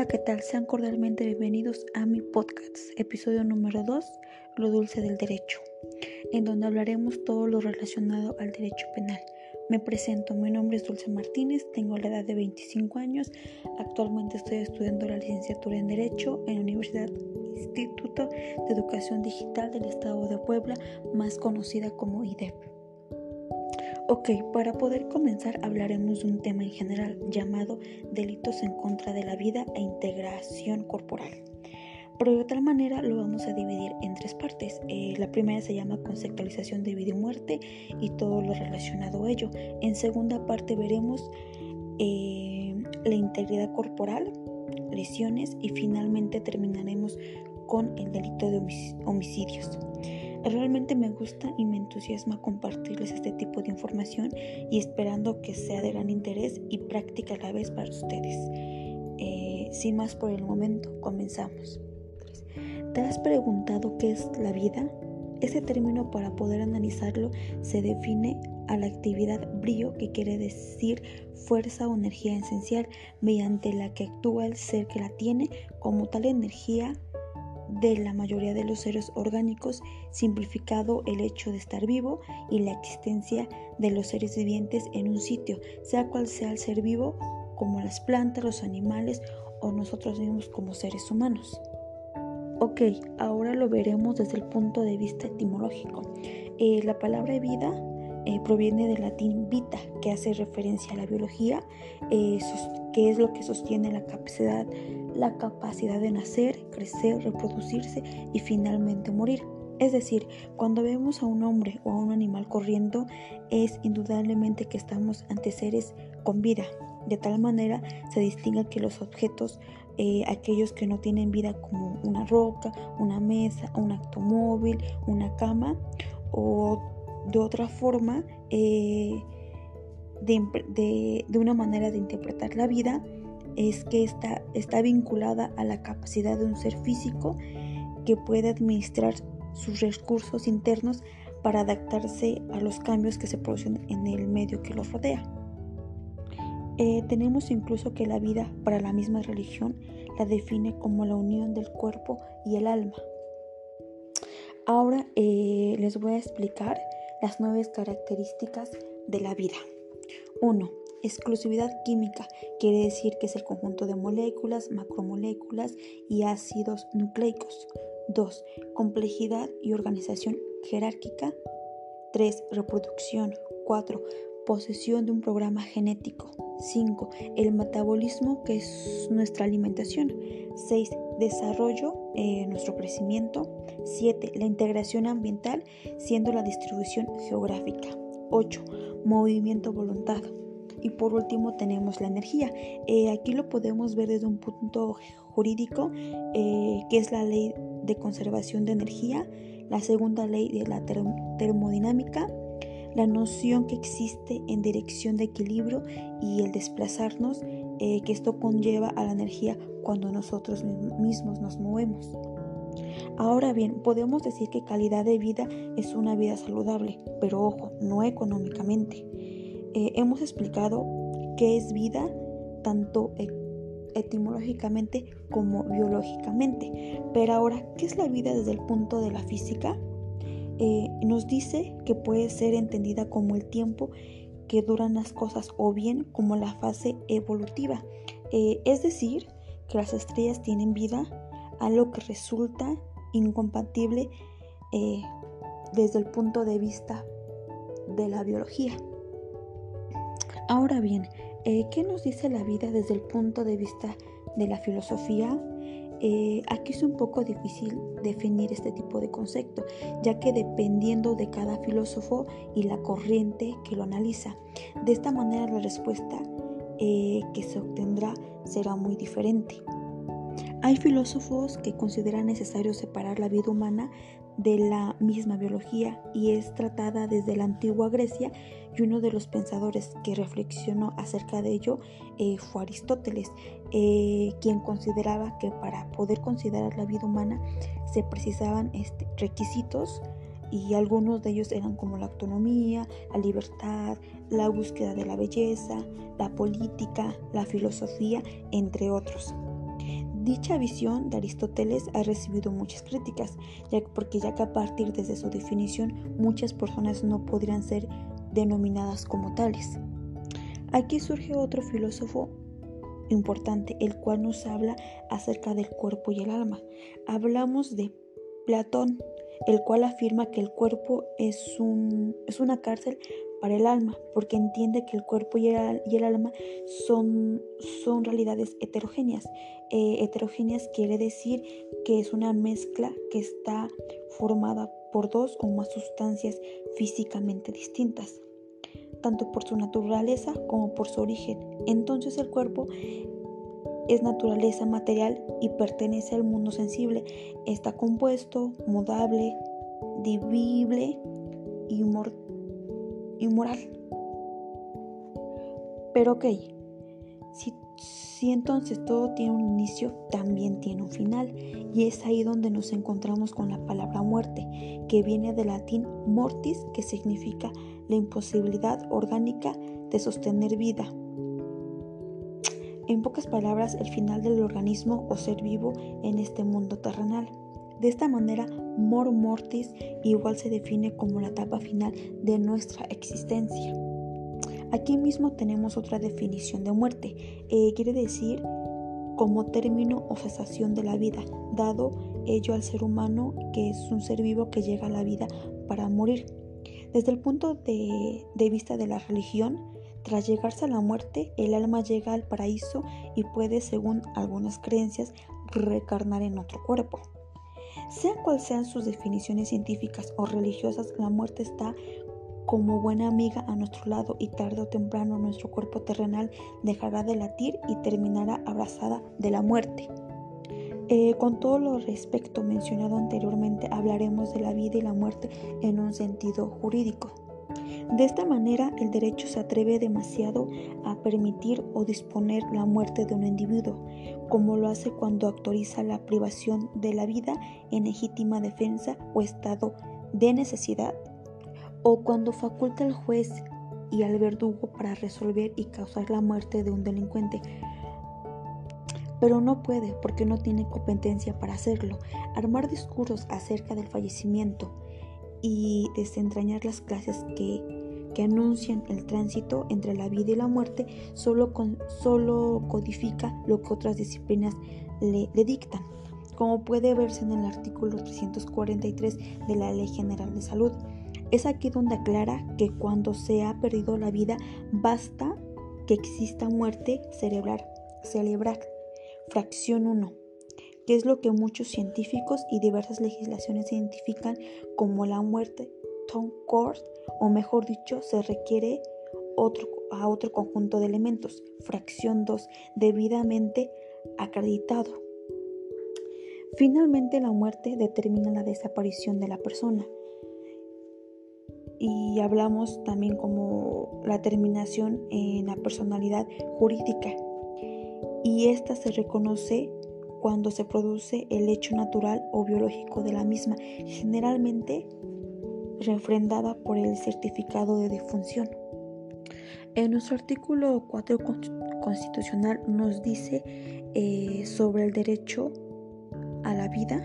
Hola, ¿qué tal? Sean cordialmente bienvenidos a mi podcast, episodio número 2, Lo dulce del derecho, en donde hablaremos todo lo relacionado al derecho penal. Me presento, mi nombre es Dulce Martínez, tengo la edad de 25 años, actualmente estoy estudiando la licenciatura en Derecho en la Universidad Instituto de Educación Digital del Estado de Puebla, más conocida como IDEP. Ok, para poder comenzar hablaremos de un tema en general llamado delitos en contra de la vida e integración corporal. Pero de otra manera lo vamos a dividir en tres partes. Eh, la primera se llama conceptualización de vida y muerte y todo lo relacionado a ello. En segunda parte veremos eh, la integridad corporal, lesiones y finalmente terminaremos con el delito de homicidios. Realmente me gusta y me entusiasma compartirles este tipo de información y esperando que sea de gran interés y práctica a la vez para ustedes. Eh, sin más por el momento, comenzamos. ¿Te has preguntado qué es la vida? Ese término para poder analizarlo se define a la actividad brillo que quiere decir fuerza o energía esencial mediante la que actúa el ser que la tiene como tal energía de la mayoría de los seres orgánicos, simplificado el hecho de estar vivo y la existencia de los seres vivientes en un sitio, sea cual sea el ser vivo, como las plantas, los animales o nosotros mismos como seres humanos. Ok, ahora lo veremos desde el punto de vista etimológico. Eh, la palabra vida eh, proviene del latín vita, que hace referencia a la biología, eh, que es lo que sostiene la capacidad, la capacidad de nacer, crecer, reproducirse y finalmente morir. Es decir, cuando vemos a un hombre o a un animal corriendo, es indudablemente que estamos ante seres con vida. De tal manera se distingue que los objetos, eh, aquellos que no tienen vida como una roca, una mesa, un automóvil, una cama o de otra forma, eh, de, una manera de interpretar la vida, es que está, está vinculada a la capacidad de un ser físico que puede administrar sus recursos internos para adaptarse a los cambios que se producen en el medio que los rodea. Eh, tenemos incluso que la vida para la misma religión la define como la unión del cuerpo y el alma. Ahora eh, les voy a explicar las nueve características de la vida. 1. Exclusividad química quiere decir que es el conjunto de moléculas, macromoléculas y ácidos nucleicos. 2. Complejidad y organización jerárquica. 3. Reproducción. 4. Posesión de un programa genético. 5. El metabolismo que es nuestra alimentación. 6 desarrollo, eh, nuestro crecimiento. 7. La integración ambiental, siendo la distribución geográfica. 8. Movimiento voluntad. Y por último tenemos la energía. Eh, aquí lo podemos ver desde un punto jurídico, eh, que es la ley de conservación de energía, la segunda ley de la termodinámica, la noción que existe en dirección de equilibrio y el desplazarnos, que esto conlleva a la energía cuando nosotros mismos nos movemos. Ahora bien, podemos decir que calidad de vida es una vida saludable, pero ojo, no económicamente. Eh, hemos explicado qué es vida tanto e, etimológicamente como biológicamente. Pero ahora, ¿qué es la vida desde el punto de la física? Eh, nos dice que puede ser entendida como el tiempo que duran las cosas o bien como la fase evolutiva. Eh, es decir, que las estrellas tienen vida, algo que resulta incompatible eh, desde el punto de vista de la biología. Ahora bien, eh, ¿qué nos dice la vida desde el punto de vista de la filosofía? Eh, aquí es un poco difícil definir este tipo de concepto, ya que dependiendo de cada filósofo y la corriente que lo analiza, de esta manera la respuesta que se obtendrá será muy diferente. Hay filósofos que consideran necesario separar la vida humana de la misma biología y es tratada desde la antigua Grecia y uno de los pensadores que reflexionó acerca de ello eh, fue Aristóteles, eh, quien consideraba que para poder considerar la vida humana se precisaban este, requisitos y algunos de ellos eran como la autonomía, la libertad, la búsqueda de la belleza, la política, la filosofía, entre otros. Dicha visión de Aristóteles ha recibido muchas críticas, ya porque ya que a partir desde su definición muchas personas no podrían ser denominadas como tales. Aquí surge otro filósofo importante, el cual nos habla acerca del cuerpo y el alma. Hablamos de Platón, el cual afirma que el cuerpo es, un, es una cárcel para el alma, porque entiende que el cuerpo y el, alma son, son, realidades heterogéneas. Eh, heterogéneas quiere decir que es una mezcla que está formada por dos o más sustancias físicamente distintas, tanto por su naturaleza como por su origen. Entonces el cuerpo es naturaleza material y pertenece al mundo sensible. Está compuesto, mudable, dividible y, moral. Pero ok, si, si entonces todo tiene un inicio, también tiene un final. Y es ahí donde nos encontramos con la palabra muerte, que viene del latín mortis, que significa la imposibilidad orgánica de sostener vida en pocas palabras, el final del organismo o ser vivo en este mundo terrenal. De esta manera, mor mortis igual se define como la etapa final de nuestra existencia. Aquí mismo tenemos otra definición de muerte. Eh, quiere decir como término o cesación de la vida, dado ello al ser humano que es un ser vivo que llega a la vida para morir. Desde el punto de, de vista de la religión, tras llegarse a la muerte, el alma llega al paraíso y puede, según algunas creencias, recarnar en otro cuerpo. Sean cuales sean sus definiciones científicas o religiosas, la muerte está como buena amiga a nuestro lado y tarde o temprano nuestro cuerpo terrenal dejará de latir y terminará abrazada de la muerte. Eh, con todo lo respecto mencionado anteriormente, hablaremos de la vida y la muerte en un sentido jurídico. De esta manera, el derecho se atreve demasiado a permitir o disponer la muerte de un individuo, como lo hace cuando autoriza la privación de la vida en legítima defensa o estado de necesidad, o cuando faculta al juez y al verdugo para resolver y causar la muerte de un delincuente. Pero no puede porque no tiene competencia para hacerlo. Armar discursos acerca del fallecimiento y desentrañar las clases que que anuncian el tránsito entre la vida y la muerte solo, con, solo codifica lo que otras disciplinas le, le dictan, como puede verse en el artículo 343 de la Ley General de Salud. Es aquí donde aclara que cuando se ha perdido la vida basta que exista muerte cerebral. Celebrar. Fracción 1 que es lo que muchos científicos y diversas legislaciones identifican como la muerte o mejor dicho, se requiere otro, a otro conjunto de elementos, fracción 2, debidamente acreditado. Finalmente, la muerte determina la desaparición de la persona. Y hablamos también como la terminación en la personalidad jurídica. Y esta se reconoce cuando se produce el hecho natural o biológico de la misma, generalmente refrendada por el certificado de defunción. En nuestro artículo 4 constitucional nos dice eh, sobre el derecho a la vida.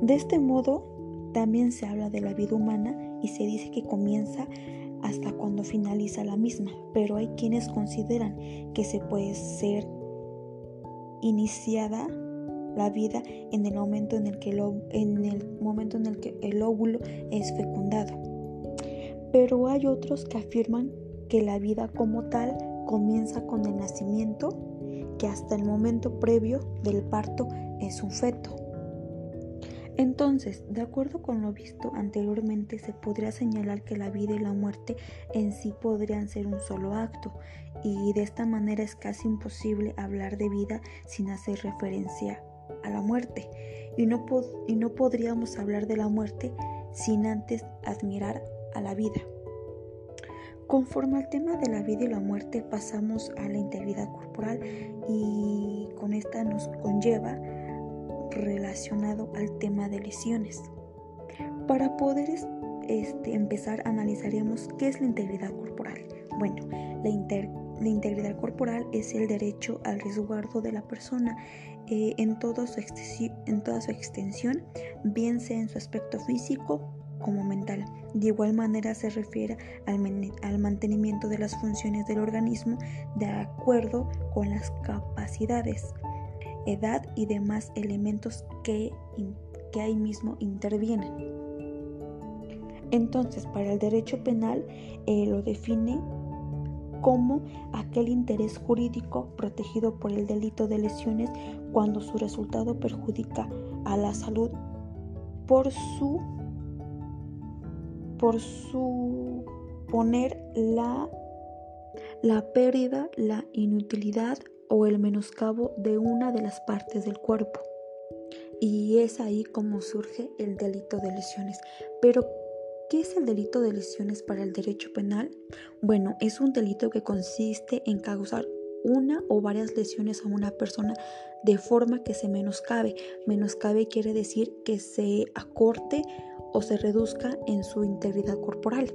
De este modo, también se habla de la vida humana y se dice que comienza hasta cuando finaliza la misma, pero hay quienes consideran que se puede ser iniciada la vida en el momento en el que el, en el, momento en el, que el óvulo es fecundado. Pero hay otros que afirman que la vida como tal comienza con el nacimiento, que hasta el momento previo del parto es un feto. Entonces, de acuerdo con lo visto anteriormente, se podría señalar que la vida y la muerte en sí podrían ser un solo acto, y de esta manera es casi imposible hablar de vida sin hacer referencia a la muerte y no, y no podríamos hablar de la muerte sin antes admirar a la vida. Conforme al tema de la vida y la muerte pasamos a la integridad corporal y con esta nos conlleva relacionado al tema de lesiones. Para poder este, empezar analizaremos qué es la integridad corporal. Bueno, la, la integridad corporal es el derecho al resguardo de la persona eh, en, toda su en toda su extensión, bien sea en su aspecto físico como mental. De igual manera se refiere al, mantenimiento de las funciones del organismo de acuerdo con las capacidades, edad y demás elementos que, que ahí mismo intervienen. Entonces, para el derecho penal eh, lo define como aquel interés jurídico protegido por el delito de lesiones cuando su resultado perjudica a la salud por su por suponer la, la pérdida, la inutilidad o el menoscabo de una de las partes del cuerpo. Y es ahí como surge el delito de lesiones. Pero, ¿qué es el delito de lesiones para el derecho penal? Bueno, es un delito que consiste en causar una o varias lesiones a una persona de forma que se menoscabe. Menoscabe quiere decir que se acorte o se reduzca en su integridad corporal.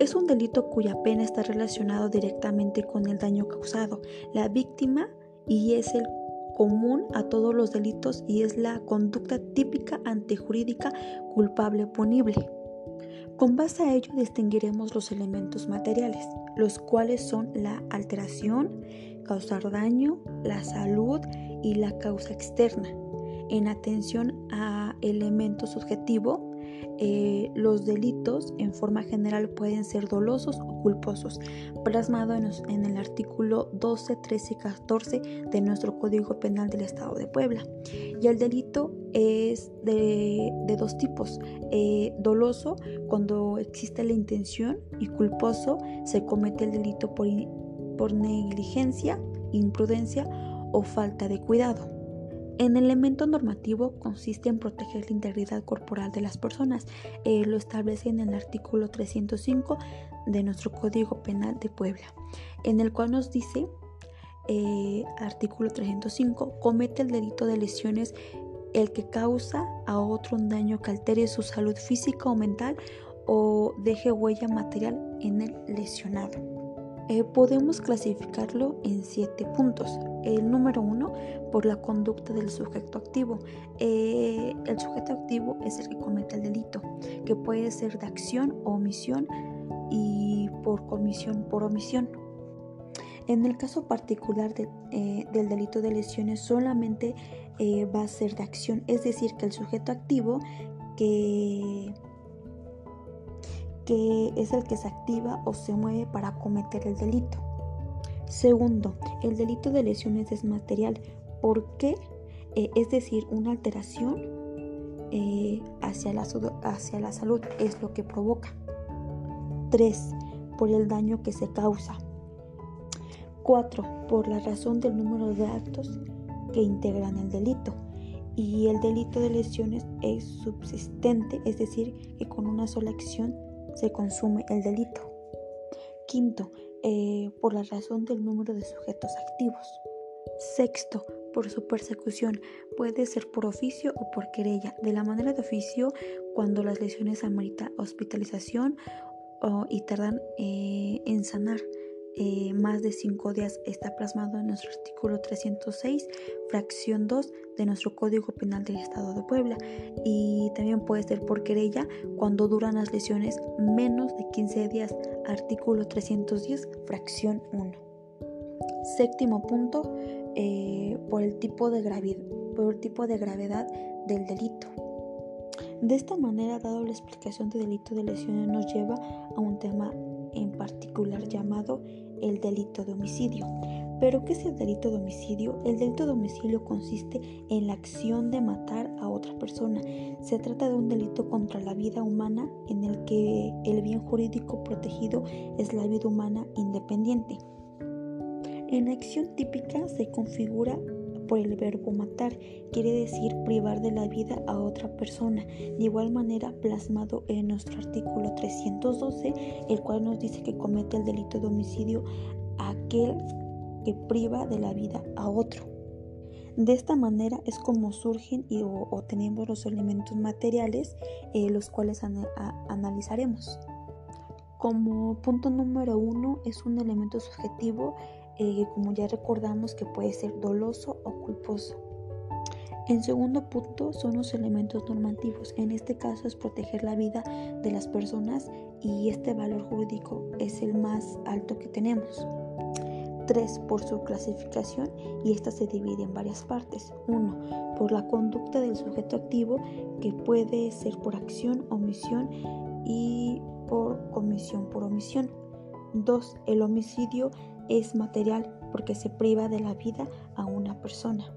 Es un delito cuya pena está relacionado directamente con el daño causado. La víctima y es el común a todos los delitos y es la conducta típica antejurídica culpable punible. Con base a ello distinguiremos los elementos materiales, los cuales son la alteración, causar daño, la salud y la causa externa. En atención a elemento subjetivo, eh, los delitos en forma general pueden ser dolosos o culposos, plasmado en, el artículo 12, 13 y 14 de nuestro Código Penal del Estado de Puebla. Y el delito es de, dos tipos, eh, doloso cuando existe la intención y culposo se comete el delito por, por negligencia, imprudencia o falta de cuidado. En el elemento normativo consiste en proteger la integridad corporal de las personas. Eh, lo establece en el artículo 305 de nuestro Código Penal de Puebla, en el cual nos dice, eh, artículo 305, comete el delito de lesiones el que causa a otro un daño que altere su salud física o mental o deje huella material en el lesionado. Eh, podemos clasificarlo en siete puntos. El número uno, por la conducta del sujeto activo. Eh, el sujeto activo es el que comete el delito, que puede ser de acción o omisión y por comisión por omisión. En el caso particular eh, del delito de lesiones solamente va a ser de acción, es decir, que el sujeto activo que es el que se activa o se mueve para cometer el delito. Segundo, el delito de lesiones es material. ¿Por qué? Eh, es decir, una alteración eh, hacia, la, hacia la salud es lo que provoca. Tres, Por el daño que se causa. Cuatro, Por la razón del número de actos que integran el delito. Y el delito de lesiones es subsistente, es decir, que con una sola acción se consume el delito. Quinto, eh, por la razón del número de sujetos activos. Sexto, por su persecución. Puede ser por oficio o por querella. De la manera de oficio, cuando las lesiones ameritan hospitalización y tardan eh, en sanar. Eh, más de cinco días está plasmado en nuestro artículo 306, fracción 2 de nuestro Código Penal del Estado de Puebla. Y también puede ser por querella cuando duran las lesiones menos de 15 días, artículo 310, fracción 1. Séptimo punto, eh, por, el tipo de gravedad, por el tipo de gravedad del delito. De esta manera, dado la explicación de delito de lesiones, nos lleva a un tema en particular llamado el delito de homicidio. ¿Pero qué es el delito de homicidio? El delito de homicidio consiste en la acción de matar a otra persona. Se trata de un delito contra la vida humana en el que el bien jurídico protegido es la vida humana independiente. En acción típica se configura por el verbo matar, quiere decir privar de la vida a otra persona. De igual manera, plasmado en nuestro artículo 312, el cual nos dice que comete el delito de homicidio aquel que priva de la vida a otro. De esta manera es como surgen y o, tenemos los elementos materiales, eh, los cuales analizaremos. Como punto número uno es un elemento subjetivo eh, como ya recordamos que puede ser doloso o culposo. En segundo punto son los elementos normativos. En este caso es proteger la vida de las personas y este valor jurídico es el más alto que tenemos. 3 por su clasificación y esta se divide en varias partes. 1 por la conducta del sujeto activo que puede ser por acción, omisión y por comisión por omisión. 2. El homicidio es material porque se priva de la vida a una persona.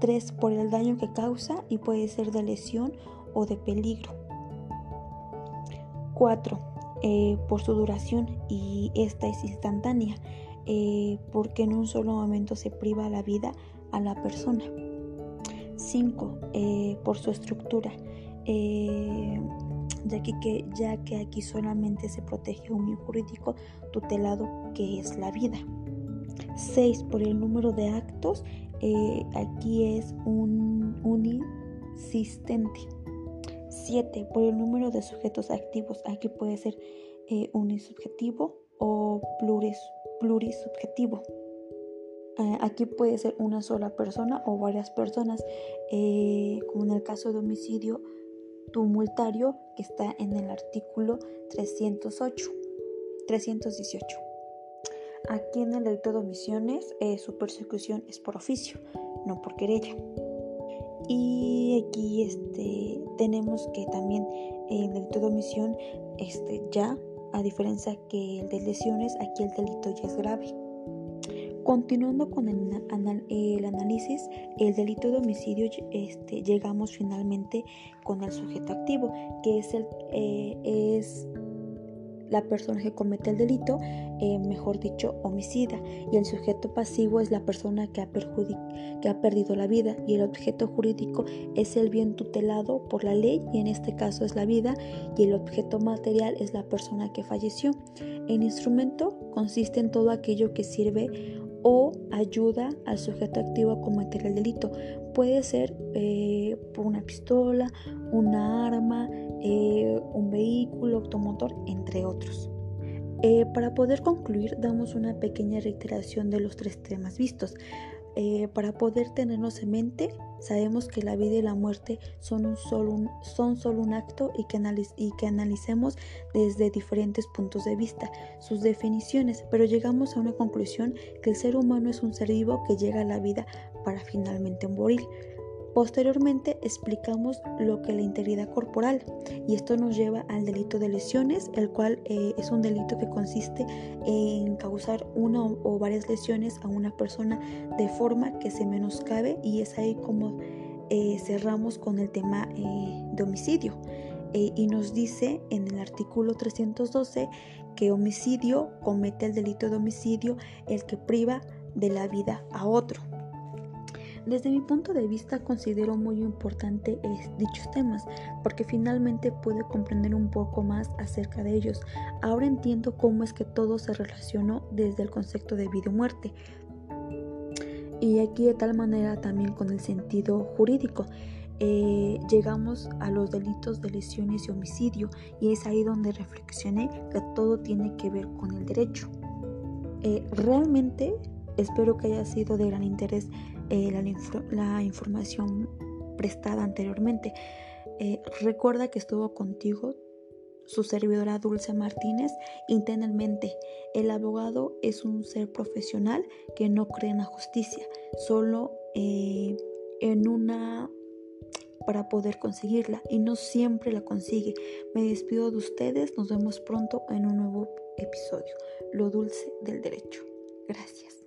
3. Por el daño que causa y puede ser de lesión o de peligro. 4. Eh, por su duración y esta es instantánea eh, porque en un solo momento se priva la vida a la persona. 5. Eh, por su estructura ya que, ya que aquí solamente se protege un bien jurídico tutelado que es la vida. 6. Por el número de actos, eh, aquí es un unisistente. 7. Por el número de sujetos activos, aquí puede ser eh, unisubjetivo o pluris, plurisubjetivo. Eh, aquí puede ser una sola persona o varias personas, como en el caso de homicidio tumultario que está en el artículo 308, 318. Aquí en el delito de omisiones eh, su persecución es por oficio, no por querella. Y aquí este, tenemos que también el delito de omisión este, ya, a diferencia que el de lesiones, aquí el delito ya es grave. Continuando con el, análisis, el delito de homicidio, este, llegamos finalmente con el sujeto activo, que es, el, eh, es la persona que comete el delito, eh, mejor dicho, homicida, y el sujeto pasivo es la persona que ha, que ha perdido la vida, y el objeto jurídico es el bien tutelado por la ley, y en este caso es la vida, y el objeto material es la persona que falleció. El instrumento consiste en todo aquello que sirve o ayuda al sujeto activo a cometer el delito. Puede ser eh, una pistola, una arma, eh, un vehículo, automotor, entre otros. Eh, para poder concluir, damos una pequeña reiteración de los tres temas vistos. para poder tenernos en mente, sabemos que la vida y la muerte son, un solo, un, son solo un acto y que, y que analicemos desde diferentes puntos de vista sus definiciones, pero llegamos a una conclusión que el ser humano es un ser vivo que llega a la vida para finalmente morir. Posteriormente explicamos lo que es la integridad corporal y esto nos lleva al delito de lesiones, el cual eh, es un delito que consiste en causar una o varias lesiones a una persona de forma que se menoscabe y es ahí como eh, cerramos con el tema eh, de homicidio. y nos dice en el artículo 312 que homicidio comete el delito de homicidio el que priva de la vida a otro. Desde mi punto de vista considero muy importante dichos temas porque finalmente pude comprender un poco más acerca de ellos. Ahora entiendo cómo es que todo se relacionó desde el concepto de vida y muerte. Y aquí de tal manera también con el sentido jurídico. Eh, llegamos a los delitos de lesiones y homicidio y es ahí donde reflexioné que todo tiene que ver con el derecho. Eh, realmente espero que haya sido de gran interés eh, la, información prestada anteriormente. Eh, recuerda que estuvo contigo su servidora Dulce Martínez intenamente El abogado es un ser profesional que no cree en la justicia, solo eh, en una para poder conseguirla y no siempre la consigue. Me despido de ustedes, nos vemos pronto en un nuevo episodio, Lo dulce del derecho. Gracias.